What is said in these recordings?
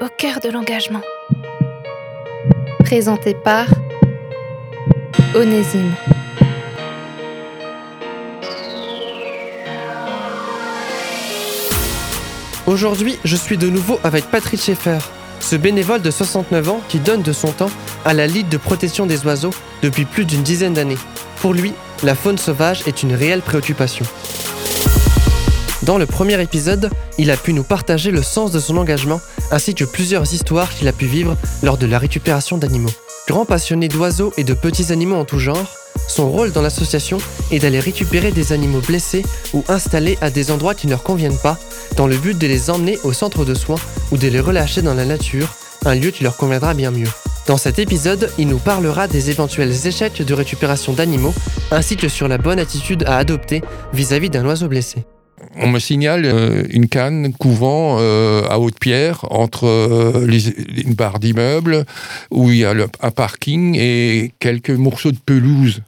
au cœur de l'engagement. Présenté par Onésime. Aujourd'hui, je suis de nouveau avec Patrick Schaeffer, ce bénévole de 69 ans qui donne de son temps à la Ligue de protection des oiseaux depuis plus d'une dizaine d'années. Pour lui, la faune sauvage est une réelle préoccupation. Dans le premier épisode, il a pu nous partager le sens de son engagement ainsi que plusieurs histoires qu'il a pu vivre lors de la récupération d'animaux. Grand passionné d'oiseaux et de petits animaux en tout genre, son rôle dans l'association est d'aller récupérer des animaux blessés ou installés à des endroits qui ne leur conviennent pas, dans le but de les emmener au centre de soins ou de les relâcher dans la nature, un lieu qui leur conviendra bien mieux. Dans cet épisode, il nous parlera des éventuels échecs de récupération d'animaux, ainsi que sur la bonne attitude à adopter vis-à-vis d'un oiseau blessé. On me signale euh, une canne couvant euh, à Haute-Pierre entre euh, une barre d'immeubles où il y a un parking et quelques morceaux de pelouse.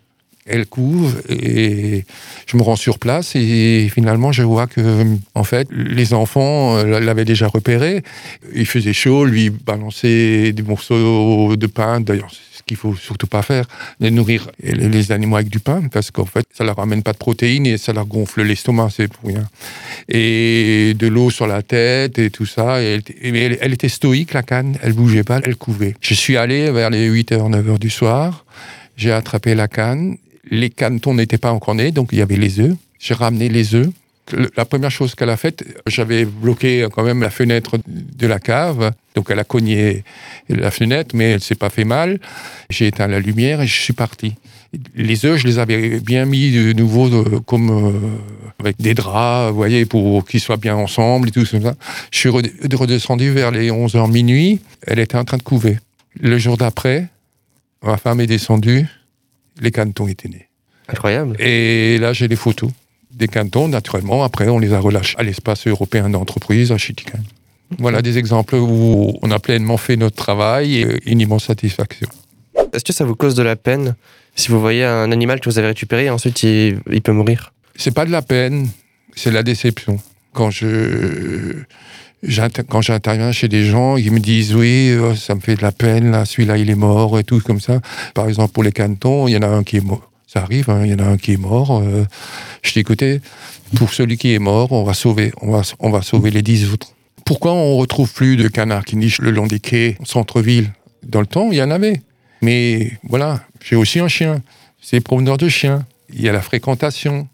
Elle couvre et je me rends sur place et finalement je vois que en fait les enfants l'avaient déjà repéré. Il faisait chaud, lui balançait des morceaux de pain. D'ailleurs, qu'il faut surtout pas faire, de nourrir les animaux avec du pain, parce qu'en fait, ça leur ramène pas de protéines et ça leur gonfle l'estomac, c'est pour rien. Et de l'eau sur la tête et tout ça. Et elle, elle, était stoïque, la canne, elle bougeait pas, elle couvait. Je suis allé vers les 8h, 9h du soir, j'ai attrapé la canne, les canetons n'étaient pas encore nés, donc il y avait les œufs. J'ai ramené les œufs, la première chose qu'elle a faite, j'avais bloqué quand même la fenêtre de la cave. Donc elle a cogné la fenêtre, mais elle s'est pas fait mal. J'ai éteint la lumière et je suis parti. Les œufs, je les avais bien mis de nouveau euh, comme euh, avec des draps, vous voyez, pour qu'ils soient bien ensemble et tout ça. Je suis redescendu vers les 11h minuit. Elle était en train de couver. Le jour d'après, ma femme est descendue, les canetons étaient nés. Incroyable. Et là, j'ai les photos des cantons, naturellement. Après, on les a relâchés à l'espace européen d'entreprise, à Chitican. Voilà des exemples où on a pleinement fait notre travail et une immense satisfaction. Est-ce que ça vous cause de la peine si vous voyez un animal que vous avez récupéré et ensuite il, peut mourir? C'est pas de la peine, c'est la déception. Quand je quand j'interviens chez des gens, ils me disent oui, euh, ça me fait de la peine, là, celui-là il est mort et tout comme ça. Par exemple pour les cantons, il y en a un qui est mort ça arrive, hein, il y en a un qui est mort. Euh, je t'ai écouté, pour celui qui est mort, on va sauver, on va, on va sauver les dix autres. Pourquoi on retrouve plus de canards qui nichent le long des quais, centre-ville? Dans le temps, il y en avait. Mais voilà, j'ai aussi un chien. C'est promeneur de chiens. Il y a la fréquentation.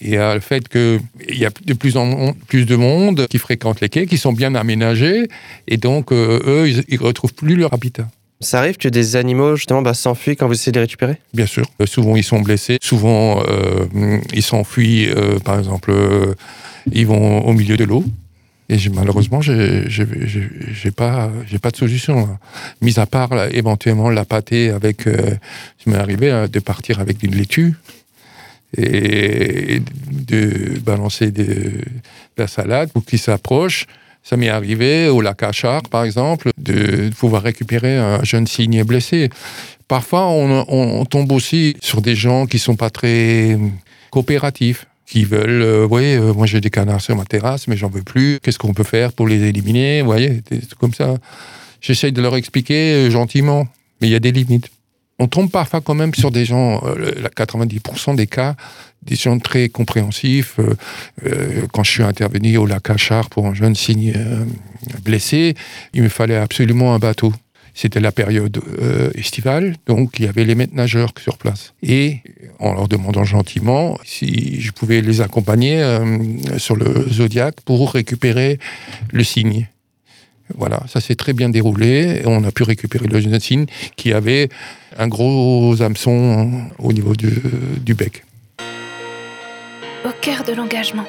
Il y a le fait qu'il y a de plus en plus de monde qui fréquente les quais, qui sont bien aménagés, et donc euh, eux, ils ne retrouvent plus leur habitat. Ça arrive que des animaux, justement, bah, s'enfuient quand vous essayez de les récupérer? Bien sûr. Euh, souvent, ils sont blessés. Souvent, euh, ils s'enfuient, par exemple, ils vont au milieu de l'eau. Et malheureusement, j'ai pas, j'ai pas de solution. Hein. Mis à part éventuellement la pâté avec, euh, m'est arrivé hein, de partir avec une laitue et de balancer de la salade pour qu'ils s'approchent ça m'est arrivé au lac Achard, par exemple, de pouvoir récupérer un jeune cygne blessé. Parfois, on, tombe aussi sur des gens qui sont pas très coopératifs qui veulent, euh, vous voyez, euh, moi j'ai des canards sur ma terrasse, mais j'en veux plus. Qu'est-ce qu'on peut faire pour les éliminer? Vous voyez, c'est comme ça. J'essaye de leur expliquer euh, gentiment, mais il y a des limites. On tombe parfois quand même sur des gens, 90% des cas, des gens très compréhensifs. Euh, euh, quand je suis intervenu au lac Achard pour un jeune cygne euh, blessé, il me fallait absolument un bateau. C'était la période estivale, donc il y avait les maîtres nageurs sur place. Et en leur demandant gentiment si je pouvais les accompagner sur le Zodiac pour récupérer le cygne. Voilà, ça s'est très bien déroulé. On a pu récupérer le jeune cygne qui avait un gros hameçon au niveau du bec au cœur de l'engagement.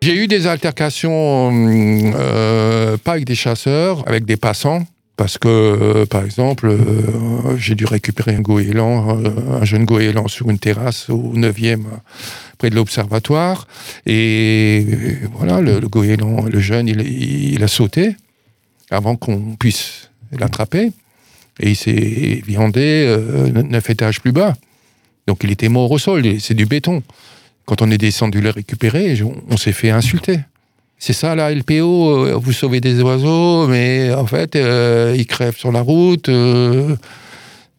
J'ai eu des altercations, euh, pas avec des chasseurs, avec des passants. Parce que, euh, par exemple, euh, j'ai dû récupérer un goéland, un jeune goéland sur une terrasse au 9e, près de l'observatoire. Et voilà, le, goéland, le jeune, il a sauté avant qu'on puisse l'attraper et il s'est viandé euh, neuf étages plus bas. Donc il était mort au sol, c'est du béton. Quand on est descendu les récupérer, on s'est fait insulter. C'est ça la LPO, euh, vous sauvez des oiseaux, mais en fait, euh, ils crèvent sur la route. euh.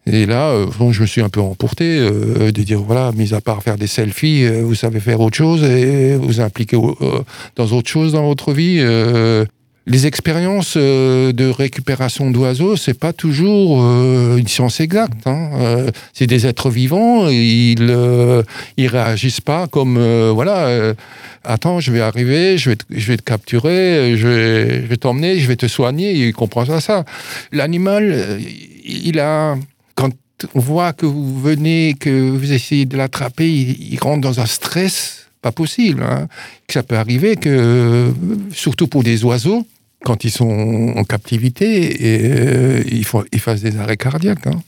et là, je me suis un peu emporté de dire, voilà, mis à part faire des selfies, vous savez faire autre chose et vous impliquer dans autre chose dans votre vie. Les expériences euh, de récupération d'oiseaux, c'est pas toujours euh, une science exacte. hein. Euh, c'est des êtres vivants, ils ils réagissent pas comme euh, voilà. euh, Attends, je vais arriver, je vais te, je vais te capturer, je vais, vais t'emmener, je vais te soigner. Il comprend ça. ça. L'animal, il a quand on voit que vous venez, que vous essayez de l'attraper, il, il rentre dans un stress pas possible. hein. Ça peut arriver que, surtout pour des oiseaux, quand ils sont en captivité, et, euh, ils, font, ils fassent des arrêts cardiaques. Hein.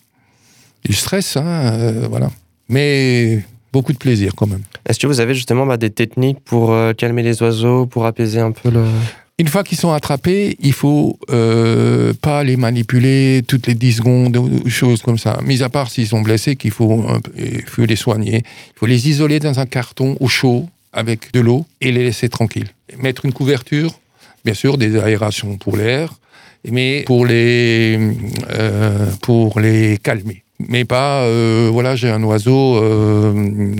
Du stress, hein, euh, voilà. Mais beaucoup de plaisir quand même. Est-ce que vous avez justement bah, des techniques pour euh, calmer les oiseaux, pour apaiser un peu le... Une fois qu'ils sont attrapés, il faut euh, pas les manipuler toutes les 10 secondes ou choses comme ça. Mis à part s'ils sont blessés, qu'il faut, un peu- il faut les soigner. Il faut les isoler dans un carton au chaud avec de l'eau et les laisser tranquilles. Mettre une couverture, bien sûr, des aérations pour l'air, mais pour les, euh, pour les calmer. Mais pas, euh, voilà, j'ai un oiseau, euh,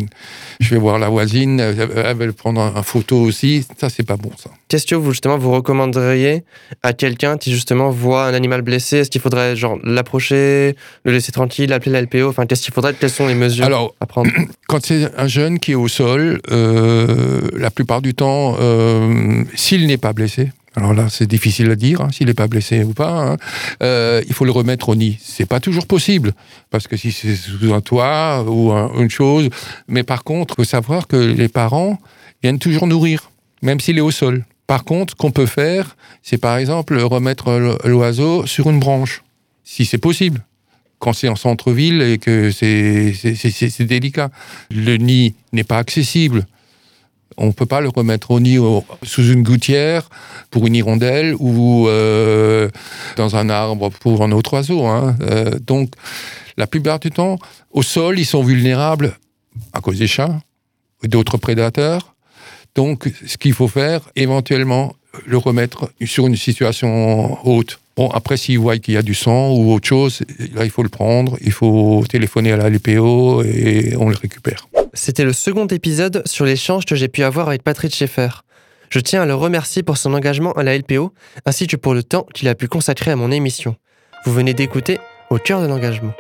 je vais voir la voisine, elle va le prendre en photo aussi. Ça, c'est pas bon, ça. Qu'est-ce que vous, justement, vous recommanderiez à quelqu'un qui, justement, voit un animal blessé? Est-ce qu'il faudrait, genre, l'approcher, le laisser tranquille, appeler la LPO Enfin, qu'est-ce qu'il faudrait? Quelles sont les mesures Alors, à prendre? quand c'est un jeune qui est au sol, euh, la plupart du temps, s'il n'est pas blessé, alors là c'est difficile à dire, hein, s'il n'est pas blessé ou pas, hein, euh, il faut le remettre au nid. C'est pas toujours possible, parce que si c'est sous un toit ou un- une chose, mais par contre, faut savoir que les parents viennent toujours nourrir, même s'il est au sol. Par contre, qu'on peut faire, c'est par exemple remettre l'oiseau sur une branche, si c'est possible quand c'est en centre-ville et que c'est délicat. Le nid n'est pas accessible. On ne peut pas le remettre au nid sous une gouttière pour une hirondelle ou euh, dans un arbre pour un autre oiseau. hein. Euh, donc, la plupart du temps, au sol, ils sont vulnérables à cause des chats et d'autres prédateurs. Donc, ce qu'il faut faire, éventuellement, le remettre sur une situation haute. Bon, après, s'il voit qu'il y a du sang ou autre chose, là, il faut le prendre, il faut téléphoner à la LPO et on le récupère. C'était le second épisode sur l'échange que j'ai pu avoir avec Patrick Schaeffer. Je tiens à le remercier pour son engagement à la LPO, ainsi que pour le temps qu'il a pu consacrer à mon émission. Vous venez d'écouter Au cœur de l'engagement.